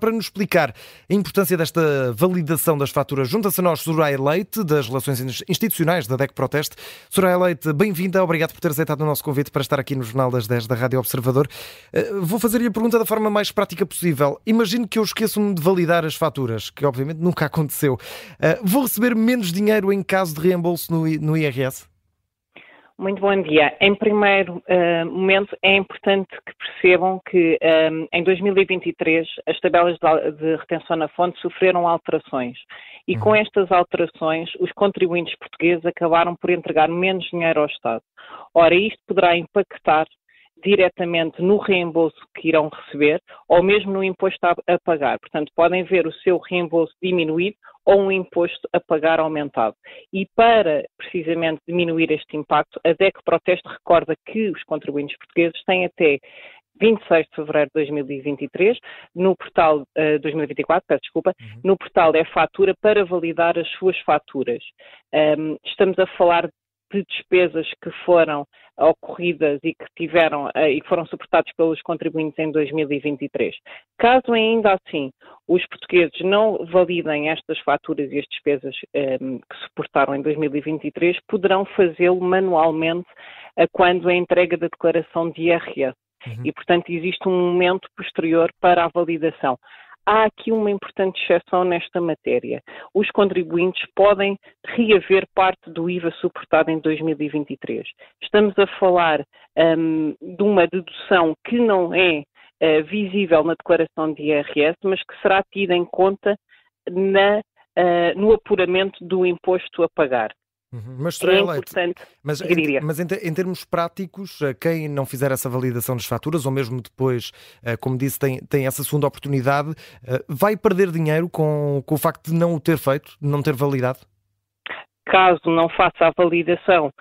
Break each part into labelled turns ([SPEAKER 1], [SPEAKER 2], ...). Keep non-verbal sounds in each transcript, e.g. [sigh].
[SPEAKER 1] Para nos explicar a importância desta validação das faturas, junta-se a nós Soraya Leite, das Relações Institucionais da DEC Proteste. Soraya Leite, bem-vinda, obrigado por ter aceitado o nosso convite para estar aqui no Jornal das 10 da Rádio Observador. Eh, vou fazer-lhe a pergunta da forma mais prática possível. Imagino que eu esqueço-me de validar as faturas, que obviamente nunca [laughs] aconteceu. Eh, vou receber menos dinheiro em caso de reembolso no IRS?
[SPEAKER 2] Muito bom dia. Em primeiro uh, momento, é importante que percebam que um, eh, em 2023 as tabelas de, de, retenção na fonte sofreram alterações e com uhum. estas alterações os contribuintes portugueses acabaram por entregar menos dinheiro ao Estado. Ora, isto poderá impactar diretamente no reembolso que irão receber ou mesmo no imposto a, a, pagar. Portanto, podem ver o seu reembolso diminuído ou um imposto a pagar aumentado. E para, precisamente, diminuir este impacto, a DEC Proteste recorda que os contribuintes portugueses têm até 26 de fevereiro de 2023, no portal uh, 2024, peço desculpa, uhum. no portal é fatura para validar as suas faturas. Um, estamos a falar de despesas que foram ocorridas e que tiveram eh, e foram suportados pelos contribuintes em 2023. Caso ainda assim os portugueses não validem estas faturas e as despesas um, ehm, que suportaram em 2023, poderão fazê-lo manualmente uh, quando a entrega da declaração de IRS. Uhum. E, portanto, existe um momento posterior para a validação há aqui uma importante exceção nesta matéria. Os contribuintes podem reaver parte do IVA suportado em 2023. Estamos a falar um, de uma dedução que não é uh, visível na declaração de IRS, mas que será tida em conta na, uh, no apuramento do imposto a pagar.
[SPEAKER 1] Uhum. Mas, é importante. Mas, em, mas em, em, termos práticos, eh, quem não fizer essa validação das faturas, ou mesmo depois, eh, como disse, tem, tem essa segunda oportunidade, eh, vai perder dinheiro com, com o facto de não o ter feito, de não ter validado?
[SPEAKER 2] Caso não faça a validação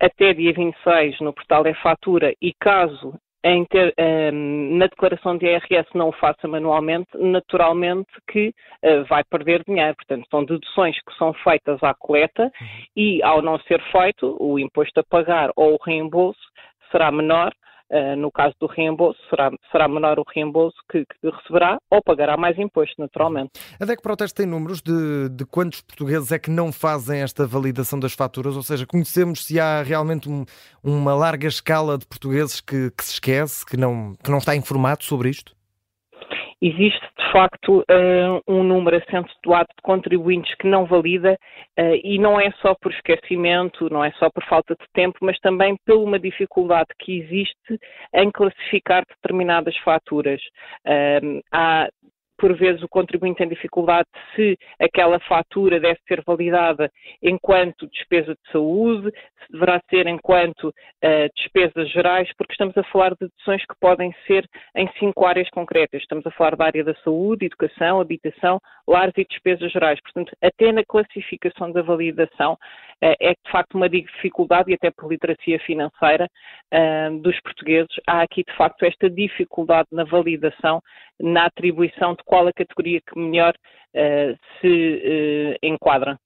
[SPEAKER 2] até dia 26 no portal é fatura e caso ter, um, ehm, na declaração de IRS não o faça manualmente, naturalmente que uh, vai perder dinheiro. Portanto, são deduções que são feitas à coleta e, ao não ser feito, o imposto a pagar ou o reembolso será menor Uh, no caso do reembolso, será, será menor o reembolso que, que, receberá ou pagará mais imposto, naturalmente.
[SPEAKER 1] A DEC Proteste tem números de, de quantos portugueses é que não fazem esta validação das faturas? Ou seja, conhecemos se há realmente um, uma larga escala de portugueses que, que se esquece, que não, que não está informado sobre isto?
[SPEAKER 2] existe facto uh, um número acentuado de contribuintes que não valida uh, e não é só por esquecimento, não é só por falta de tempo, mas também por uma dificuldade que existe em classificar determinadas faturas. Uh, há por vezes o contribuinte tem dificuldade se aquela fatura deve ser validada enquanto despesa de saúde, se deverá ser enquanto uh, despesas gerais, porque estamos a falar de deduções que podem ser em cinco áreas concretas. Estamos a falar da área da saúde, educação, habitação, lares e despesas gerais. Portanto, até na classificação da validação uh, é de facto uma dificuldade, e até por literacia financeira uh, dos portugueses, há aqui de facto esta dificuldade na validação, na atribuição de qual a categoria que melhor uh, se uh, enquadra.